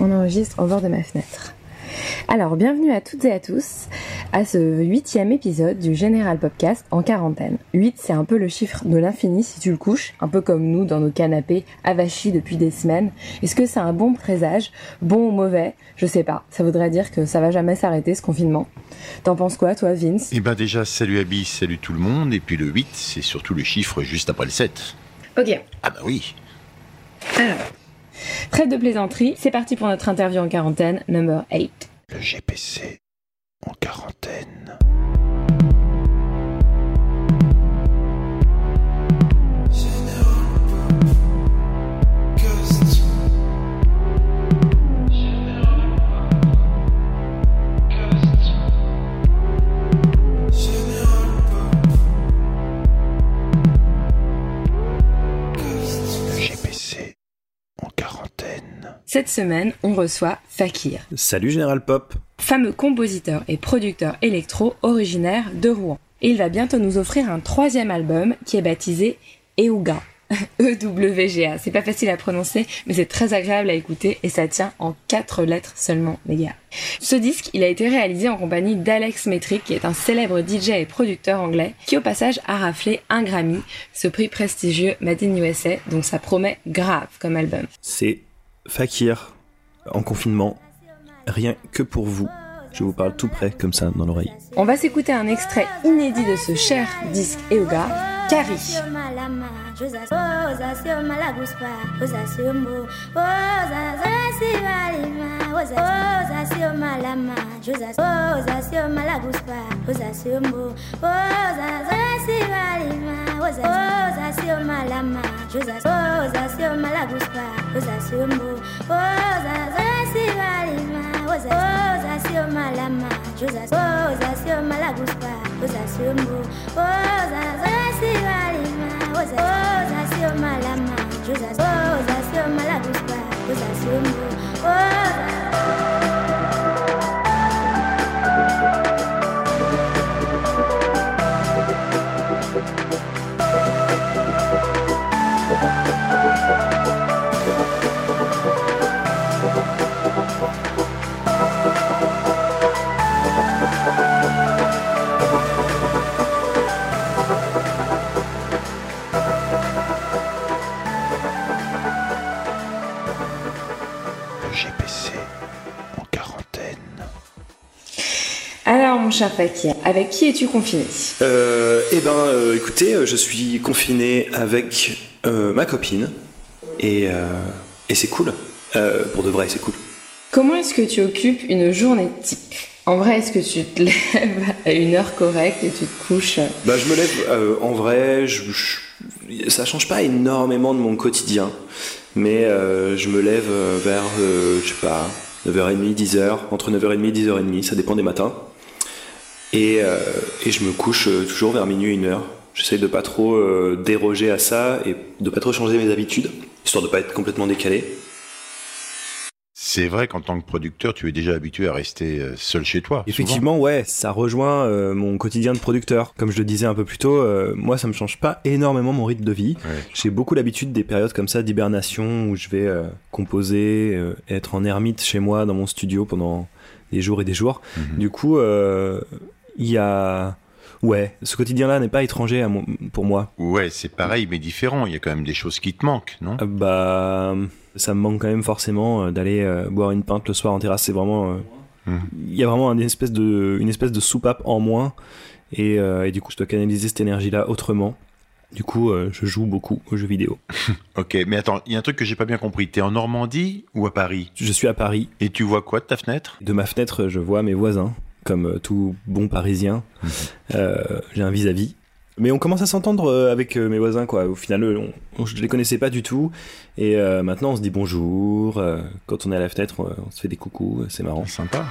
On enregistre au bord de ma fenêtre. Alors, bienvenue à toutes et à tous à ce huitième épisode du Général Podcast en quarantaine. 8, c'est un peu le chiffre de l'infini si tu le couches, un peu comme nous dans nos canapés avachis depuis des semaines. Est-ce que c'est un bon présage? Bon ou mauvais? Je sais pas. Ça voudrait dire que ça va jamais s'arrêter ce confinement. T'en penses quoi, toi, Vince? Eh ben déjà, salut Abby, salut tout le monde. Et puis le 8, c'est surtout le chiffre juste après le 7. Ok. Ah bah oui. Alors, trêve de plaisanterie, c'est parti pour notre interview en quarantaine, number 8. Le GPC en quarantaine. Cette semaine, on reçoit Fakir, Salut Général Pop. fameux compositeur et producteur électro originaire de Rouen. Et il va bientôt nous offrir un troisième album qui est baptisé Euga. E-W-G-A. C'est pas facile à prononcer, mais c'est très agréable à écouter et ça tient en quatre lettres seulement, les gars. Ce disque, il a été réalisé en compagnie d'Alex Metric, qui est un célèbre DJ et producteur anglais, qui au passage a raflé un Grammy, ce prix prestigieux Made in USA, donc ça promet grave comme album. C'est Fakir en confinement. Rien que pour vous. Je vous parle tout près comme ça dans l'oreille. On va s'écouter un extrait inédit de ce cher disque Euga, Carrie. ozasioma la match ozasioma la guspa oh, ozasiwa lima ozasioma la match ozasioma la oh, ozasiombo cher Fakir, avec qui es-tu confiné? Euh, eh ben, euh, écoutez, euh, je suis confiné avec euh, ma copine et, et c'est cool. Pour de vrai, c'est cool. Comment est-ce que tu occupes une journée type? En vrai, est-ce que tu te lèves à une heure correcte et tu te couches? Bah, je me lève en vrai. Je, je- ça change pas énormément de mon quotidien, mais je me lève vers, je sais pas, 9h30, 10h, entre 9h30 et 10h30, ça dépend des matins. Et, euh, et je me couche euh, toujours vers minuit, une heure. J'essaie de pas trop euh, déroger à ça et de pas trop changer mes habitudes, histoire de pas être complètement décalé. C'est vrai qu'en tant que producteur, tu es déjà habitué à rester seul chez toi. Effectivement, ouais, ça rejoint euh, mon quotidien de producteur. Comme je le disais un peu plus tôt, euh, moi, ça me change pas énormément mon rythme de vie. souvent. Ouais. J'ai beaucoup l'habitude des périodes comme ça d'hibernation où je vais euh, composer, euh, être en ermite chez moi dans mon studio pendant des jours et des jours. Mhm. Du coup, euh, il y a... Ouais, ce quotidien-là n'est pas étranger à mon- pour moi. Ouais, c'est pareil, mais différent. Il y a quand même des choses qui te manquent, non? Euh, bah, ça me manque quand même forcément euh, d'aller euh, boire une pinte le soir en terrasse. C'est vraiment... euh, Mhm. Il y a vraiment une espèce de, une espèce de soupape en moins. Et, euh, et du coup, je dois canaliser cette énergie-là autrement. Du coup, euh, je joue beaucoup aux jeux vidéo. Ok, mais attends, il y a un truc que j'ai pas bien compris. T'es en Normandie ou à Paris? Je suis à Paris. Et tu vois quoi de ta fenêtre? De ma fenêtre, je vois mes voisins, comme euh, tout bon Parisien. Mhm. Euh, J'ai un vis-à-vis Mais on commence à s'entendre euh, avec mes voisins, quoi. Au final, on, on- je les connaissais pas du tout. Et euh, maintenant, on se dit bonjour. quand on est à la fenêtre, on, on se fait des coucous. C'est marrant. Sympa.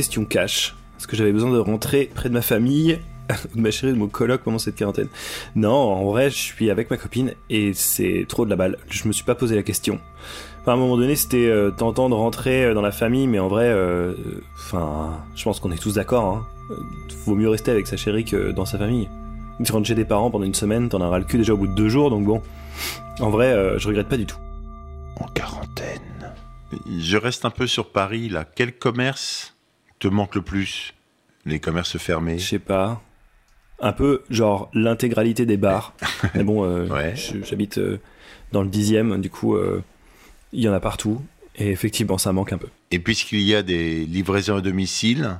Question cash. Est-ce que j'avais besoin de rentrer près de ma famille, de ma chérie, de mon coloc pendant cette quarantaine Non, en vrai, je suis avec ma copine et c'est trop de la balle. Je me suis pas posé la question. Enfin, à un moment donné, c'était euh, tentant de rentrer euh, dans la famille, mais en vrai, euh, enfin, je pense qu'on est tous d'accord. Hein. Vaut mieux rester avec sa chérie que dans sa famille. Tu rentres chez tes parents pendant une semaine, t'en auras le cul déjà au bout de deux jours, donc bon. En vrai, euh, je regrette pas du tout. En quarantaine. Je reste un peu sur Paris, là. Quel commerce te manque le plus Les commerces fermés? Je sais pas. Un peu genre l'intégralité des bars. Mais bon, euh, Ouais. j'habite euh, dans le dixième, du coup, euh, il y en a partout. Et effectivement, ça manque un peu. Et puisqu'il y a des livraisons à domicile,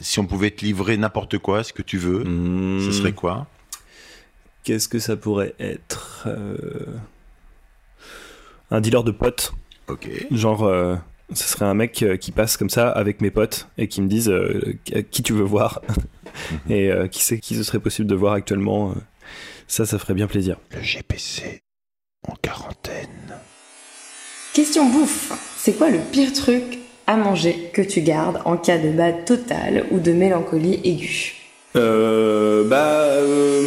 si on pouvait te livrer n'importe quoi, ce que tu veux, Hmm. ce serait quoi? Qu'est-ce que ça pourrait être Un dealer de potes. Ok. Genre, ce serait un mec euh, qui passe comme ça avec mes potes et qui me disent euh, qui tu veux voir et euh, qui sait qui ce serait possible de voir actuellement. Ça, ça ferait bien plaisir. Le GPC en quarantaine. Question bouffe. C'est quoi le pire truc à manger que tu gardes en cas de bad total ou de mélancolie aiguë? Euh, bah, euh,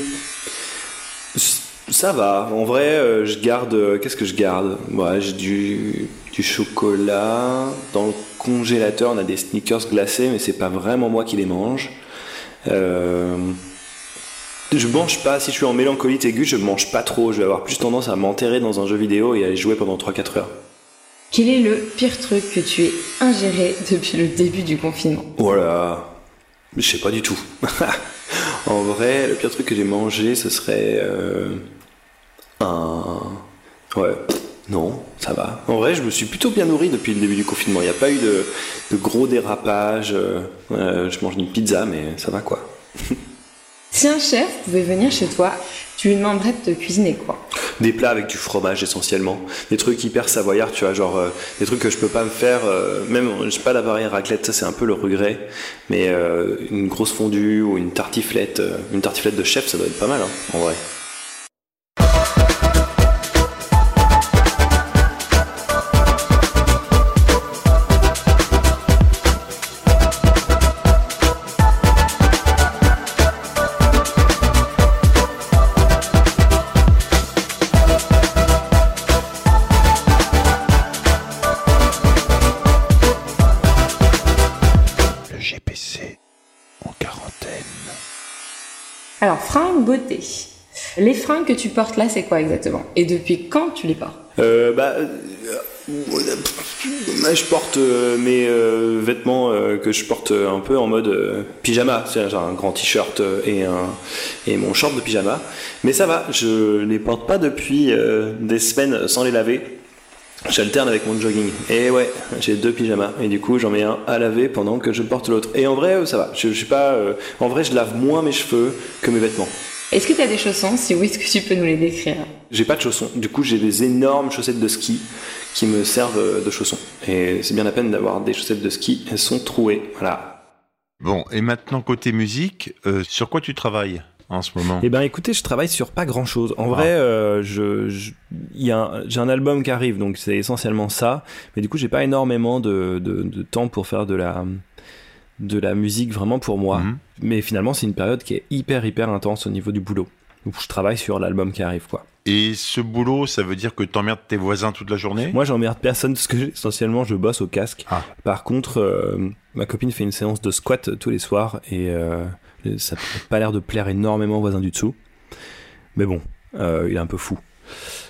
ça va. En vrai, euh, je garde. euh, Qu'est-ce que je garde? Ouais, j'ai du, du chocolat. Dans le congélateur, on a des sneakers glacés, mais c'est pas vraiment moi qui les mange. Euh, je mange pas. Si je suis en mélancolie aiguë, je mange pas trop. Je vais avoir plus tendance à m'enterrer dans un jeu vidéo et à y jouer pendant 3-4 heures. Quel est le pire truc que tu aies ingéré depuis le début du confinement? Voilà. Je sais pas du tout. en vrai, le pire truc que j'ai mangé, ce serait euh, un. Ouais. Non, ça va. En vrai, je me suis plutôt bien nourri depuis le début du confinement. Il n'y a pas eu de, de gros dérapages. euh, euh, je mange une pizza, mais ça va quoi. Si un chef pouvait venir chez toi, tu lui demanderais de te cuisiner quoi Des plats avec du fromage essentiellement. Des trucs hyper savoyards, tu vois, genre euh, des trucs que je peux pas me faire. euh, même, je sais pas, la barrière raclette, ça c'est un peu le regret. Mais une grosse fondue ou une tartiflette, une tartiflette de chef, ça doit être pas mal, hein, en vrai. Les fringues que tu portes là, c'est quoi exactement? Et depuis quand tu les portes? Euh, bah, euh, je porte euh, mes euh, vêtements que je porte un peu en mode pyjama, c'est genre un grand t-shirt et mon short de pyjama. Mais ça va, je les porte pas depuis des semaines sans les laver. J'alterne avec mon jogging. Et ouais, j'ai deux pyjamas et du coup j'en mets un à laver pendant que je porte l'autre. Et en vrai, ça va. En vrai, je lave moins mes cheveux que mes vêtements. Est-ce que tu as des chaussons Si oui, est-ce que tu peux nous les décrire J'ai pas de chaussons. Du coup, j'ai des énormes chaussettes de ski qui me servent euh, de chaussons. Et c'est bien la peine d'avoir des chaussettes de ski. Elles sont trouées. Voilà. Bon, et maintenant côté musique, euh, sur quoi tu travailles en ce moment? Eh ben, écoutez, je travaille sur pas grand chose. En vrai, euh, je, je- il y a un- j'ai un album qui arrive, donc c'est essentiellement ça. Mais du coup, j'ai pas énormément de, de, de temps pour faire de la, de la musique vraiment pour moi. Mhm. Mais finalement, c'est une période qui est hyper, hyper intense au niveau du boulot. Donc, je travaille sur l'album qui arrive, quoi. Et ce boulot, ça veut dire que t'emmerdes tes voisins toute la journée? Moi, j'emmerde personne parce que essentiellement, je bosse au casque. Ah. Par contre, euh, ma copine fait une séance de squat tous les soirs et euh, ça n'a pas l'air de plaire énormément aux voisins du dessous. Mais bon, euh, il est un peu fou,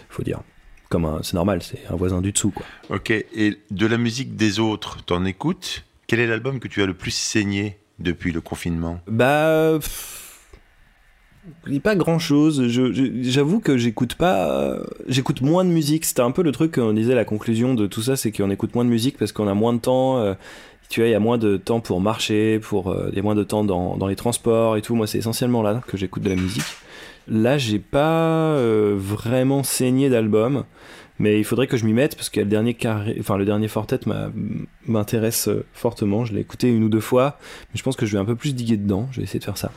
faut dire. Comme c'est normal, c'est un voisin du dessous, quoi. Ok, et de la musique des autres, t'en écoutes? Quel est l'album que tu as le plus saigné depuis le confinement? Bah, pff, pas grand chose. J'avoue que j'écoute pas, euh, j'écoute moins de musique. C'était un peu le truc qu'on disait la conclusion de tout ça, c'est qu'on écoute moins de musique parce qu'on a moins de temps. euh, tu vois, il y a moins de temps pour marcher, pour, il y a moins de temps dans, dans les transports et tout. Moi, c'est essentiellement là que j'écoute de la musique. Là, j'ai pas vraiment saigné d'album. Mais il faudrait que je m'y mette parce que le dernier carré, enfin le dernier fortet m'intéresse euh, fortement. Je l'ai écouté une ou deux fois, mais je pense que je vais un peu plus diguer dedans. Je vais essayer de faire ça.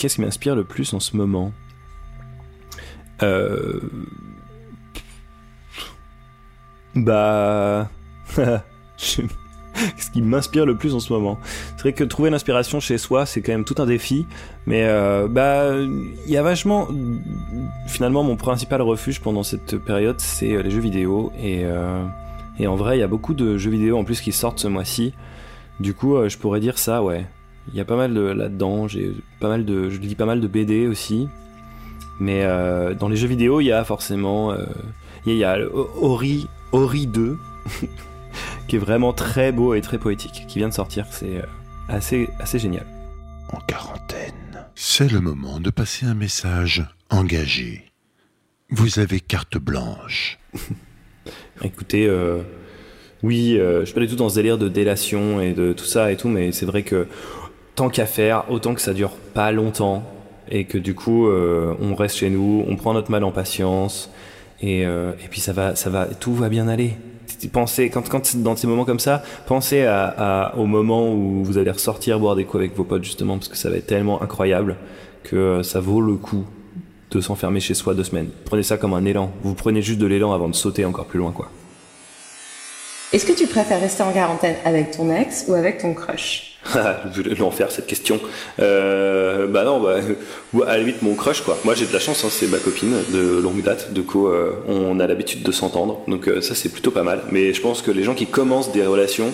Qu'est-ce qui m'inspire le plus en ce moment euh... Bah... Qu'est-ce qui m'inspire le plus en ce moment C'est vrai que trouver l'inspiration chez soi, c'est quand même tout un défi. Mais euh, bah, il y a vachement. Finalement, mon principal refuge pendant cette période, c'est euh, les jeux vidéo. Et, euh, et en vrai, il y a beaucoup de jeux vidéo en plus qui sortent ce mois-ci. Du coup, je pourrais dire ça, ouais. Il y a pas mal de là-dedans. J'ai pas mal de, je lis pas mal de BD aussi. Mais euh, dans les jeux vidéo, il y a forcément, euh, il y a, Ori, Ori 2, qui est vraiment très beau et très poétique, qui vient de sortir. C'est euh, assez, assez génial. En quarantaine, c'est le moment de passer un message engagé. Vous avez carte blanche. Écoutez, oui, je suis pas du tout dans ce délire de délation et de tout ça et tout, mais c'est vrai que tant qu'à faire, autant que ça dure pas longtemps et que du coup euh, on reste chez nous, on prend notre mal en patience et, euh, et puis ça va, ça va, tout va bien aller. Pensez, quand, quand dans ces moments comme ça, pensez à, à, au moment où vous allez ressortir boire des coups avec vos potes justement parce que ça va être tellement incroyable que euh, ça vaut le coup de s'enfermer chez soi deux semaines. Prenez ça comme un élan. Vous prenez juste de l'élan avant de sauter encore plus loin quoi. Est-ce que tu préfères rester en quarantaine avec ton ex ou avec ton crush? L'enfer cette question. Euh, bah non, bah, à la limite mon crush quoi. Moi j'ai de la chance, hein, c'est ma copine de longue date, de coup euh, on a l'habitude de s'entendre, donc euh, ça c'est plutôt pas mal. Mais je pense que les gens qui commencent des relations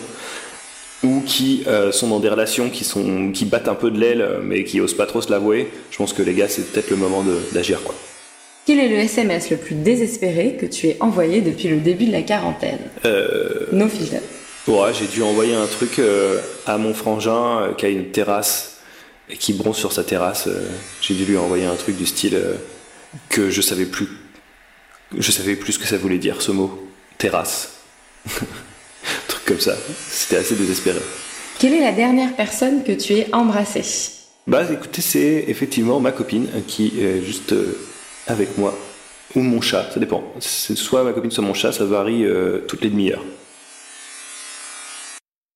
ou qui sont dans des relations qui sont qui battent un peu de l'aile mais qui osent pas trop se l'avouer, je pense que les gars c'est peut-être le moment d'agir quoi. Quel est le SMS le plus désespéré que tu aies envoyé depuis le début de la quarantaine? Euh... No filter. Ouais, j'ai dû envoyer un truc euh, à mon frangin euh, qui a une terrasse et qui bronze sur sa terrasse. Euh, j'ai dû lui envoyer un truc du style que je savais plus. Je savais plus ce que ça voulait dire ce mot. Terrasse. un truc comme ça. C'était assez désespéré. Quelle est la dernière personne que tu aies embrassée? Bah écoutez, c'est effectivement ma copine qui est juste avec moi. Ou mon chat, ça dépend. C'est soit ma copine, soit mon chat, ça varie toutes les demi-heures.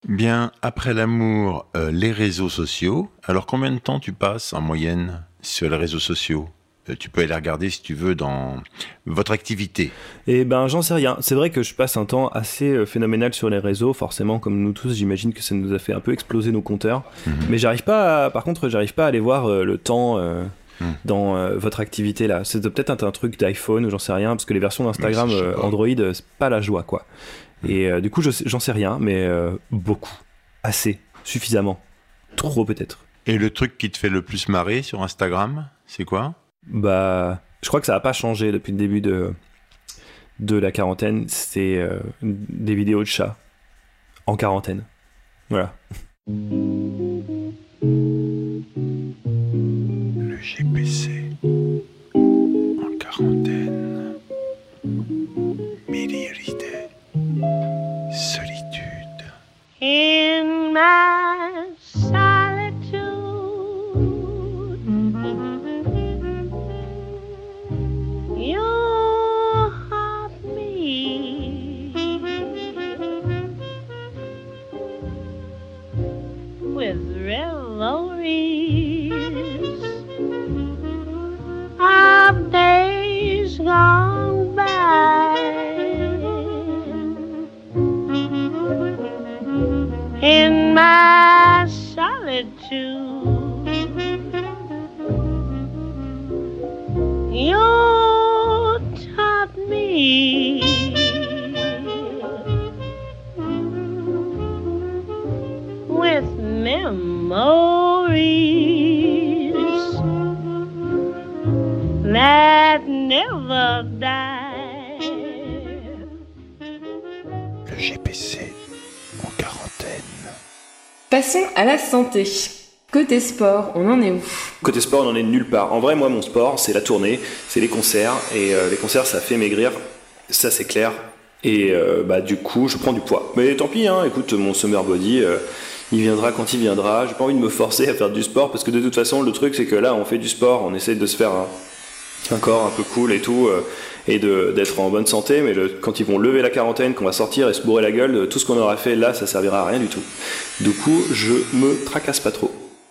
Bien, après l'amour, euh, les réseaux sociaux. Alors combien de temps tu passes en moyenne sur les réseaux sociaux? Euh, tu peux aller regarder si tu veux dans votre activité. Eh ben, j'en sais rien. C'est vrai que je passe un temps assez phénoménal sur les réseaux. Forcément, comme nous tous, j'imagine que ça nous a fait un peu exploser nos compteurs. Mhm. Mais j'arrive pas. par contre, j'arrive pas à aller voir le temps Hmm. dans euh, votre activité là C'est peut-être un, truc d'iPhone ou j'en sais rien, parce que les versions d'Instagram euh, Android, euh, c'est pas la joie quoi. Et du coup, j'en sais rien, mais beaucoup. Assez. Suffisamment. Trop peut-être. Et le truc qui te fait le plus marrer sur Instagram, c'est quoi? Bah, je crois que ça n'a pas changé depuis le début de, de la quarantaine. C'est des vidéos de chats en quarantaine. Voilà. GPC en quarantaine. In GPC en quarantaine. Passons à la santé. Côté sport, on en est où? Côté sport, on en est nulle part. En vrai, moi, mon sport, c'est la tournée, c'est les concerts. Et euh, les concerts, ça fait maigrir. Ça, c'est clair. Et euh, bah, du coup, je prends du poids. Mais tant pis, hein, écoute, mon summer body, euh, il viendra quand il viendra. J'ai pas envie de me forcer à faire du sport parce que de toute façon, le truc, c'est que là, on fait du sport, on essaie de se faire un, corps un peu cool et tout, et d'être en bonne santé. Mais le, quand ils vont lever la quarantaine, qu'on va sortir et se bourrer la gueule, tout ce qu'on aura fait là, ça servira à rien du tout. Du coup, je me tracasse pas trop.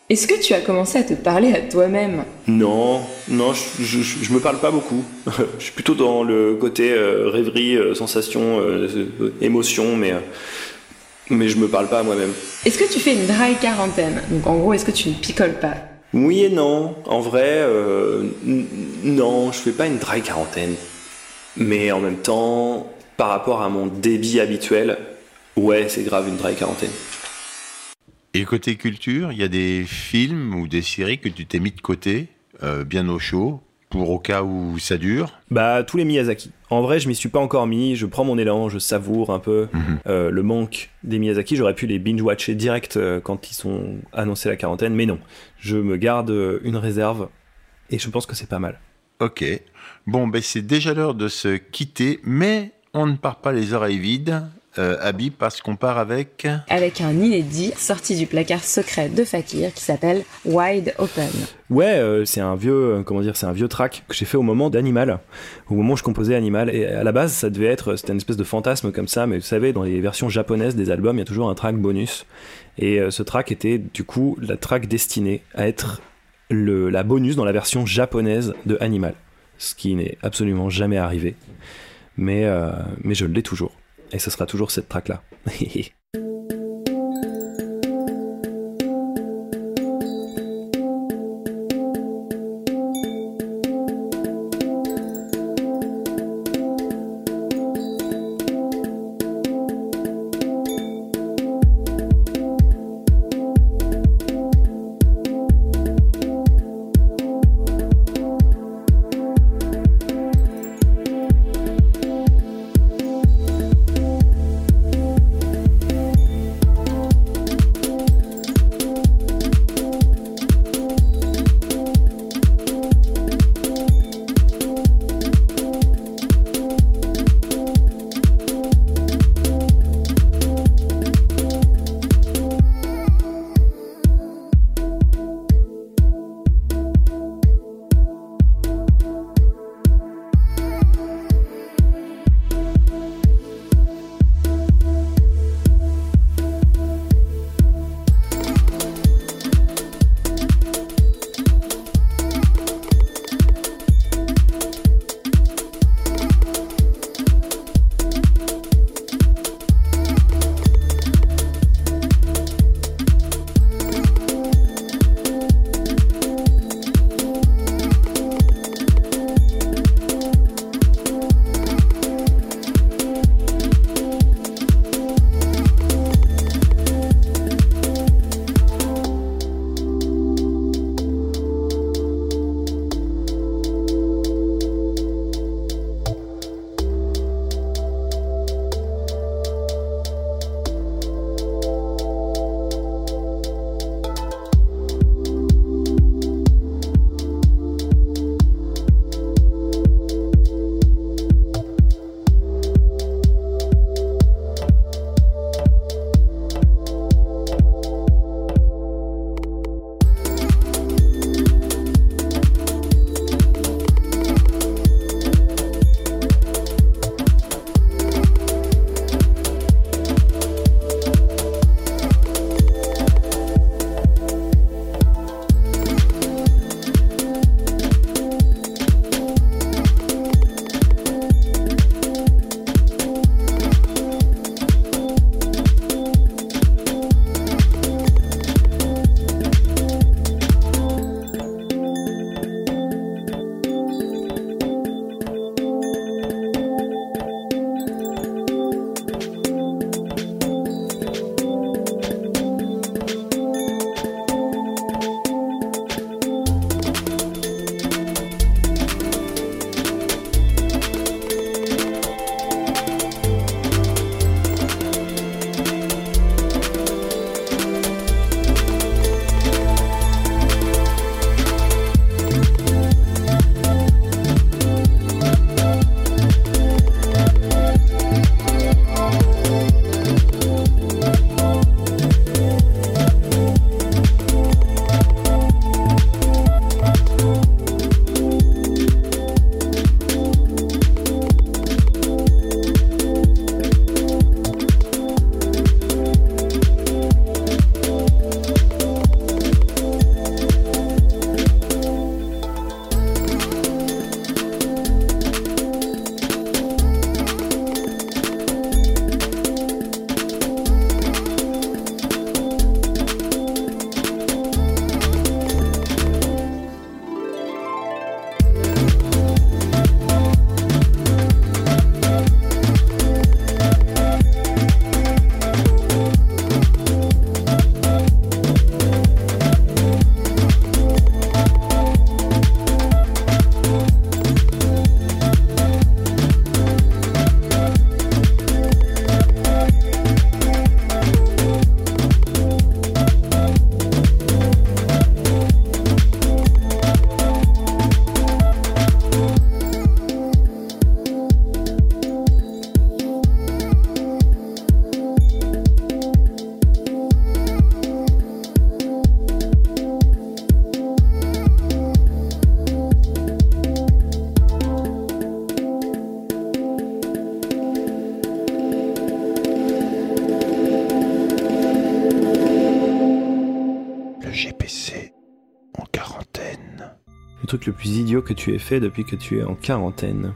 Est-ce que tu as commencé à te parler à toi-même? Non, non, je, je, me parle pas beaucoup. je suis plutôt dans le côté euh, rêverie, euh, sensation, euh, émotion, mais, mais je me parle pas à moi-même. Est-ce que tu fais une dry quarantaine? Donc en gros, est-ce que tu ne picoles pas? Oui et non. En vrai, non, je fais pas une dry quarantaine. Mais en même temps, par rapport à mon débit habituel, ouais, c'est grave une dry quarantaine. Et côté culture, il y a des films ou des séries que tu t'es mis de côté, euh, bien au chaud, pour au cas où ça dure Bah, tous les Miyazaki. En vrai, je m'y suis pas encore mis, je prends mon élan, je savoure un peu mhm. euh, le manque des Miyazaki. J'aurais pu les binge-watcher direct euh, quand ils sont annoncés la quarantaine, mais non. Je me garde une réserve et je pense que c'est pas mal. Ok. Bon, ben c'est déjà l'heure de se quitter, mais on ne part pas les oreilles vides euh, Abby, parce qu'on part avec... Avec un inédit sorti du placard secret de Fakir qui s'appelle Wide Open. Ouais, euh, c'est un vieux, euh, comment dire, c'est un vieux track que j'ai fait au moment d'Animal, au moment où je composais Animal. Et à la base, ça devait être, c'était une espèce de fantasme comme ça, mais vous savez, dans les versions japonaises des albums, il y a toujours un track bonus. Et ce track était du coup la track destinée à être le, la bonus dans la version japonaise de Animal, ce qui n'est absolument jamais arrivé. Mais, mais je l'ai toujours. Et ce sera toujours cette track-là. truc le plus idiot que tu aies fait depuis que tu es en quarantaine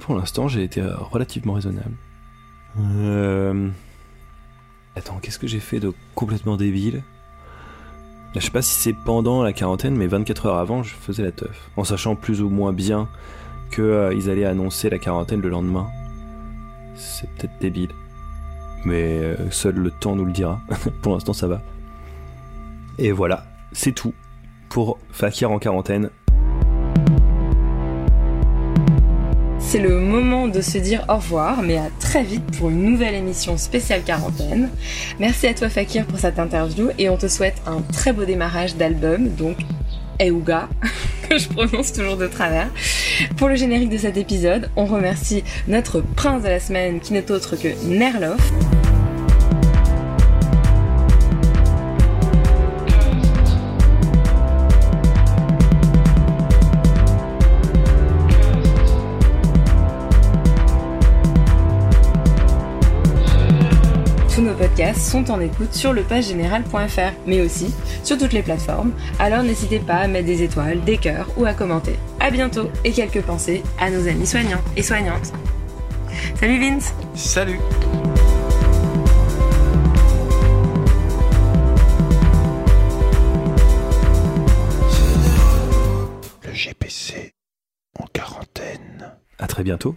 Pour l'instant, j'ai été relativement raisonnable. Euh... Attends, qu'est-ce que j'ai fait de complètement débile? Je sais pas si c'est pendant la quarantaine, mais 24 heures avant, je faisais la teuf. En sachant plus ou moins bien qu'ils euh, allaient annoncer la quarantaine le lendemain. C'est peut-être débile. Mais euh, seul le temps nous le dira. Pour l'instant, ça va. Et voilà, c'est tout pour Fakir en quarantaine. C'est le moment de se dire au revoir, mais à très vite pour une nouvelle émission spéciale quarantaine. Merci à toi Fakir pour cette interview et on te souhaite un très beau démarrage d'album, donc Euga, que je prononce toujours de travers. Pour le générique de cet épisode, on remercie notre prince de la semaine qui n'est autre que Sont en écoute sur le page général.fr, mais aussi sur toutes les plateformes. Alors n'hésitez pas à mettre des étoiles, des cœurs ou à commenter. À bientôt et quelques pensées à nos amis soignants et soignantes. Salut Vince. Salut. Le GPC en quarantaine. À très bientôt.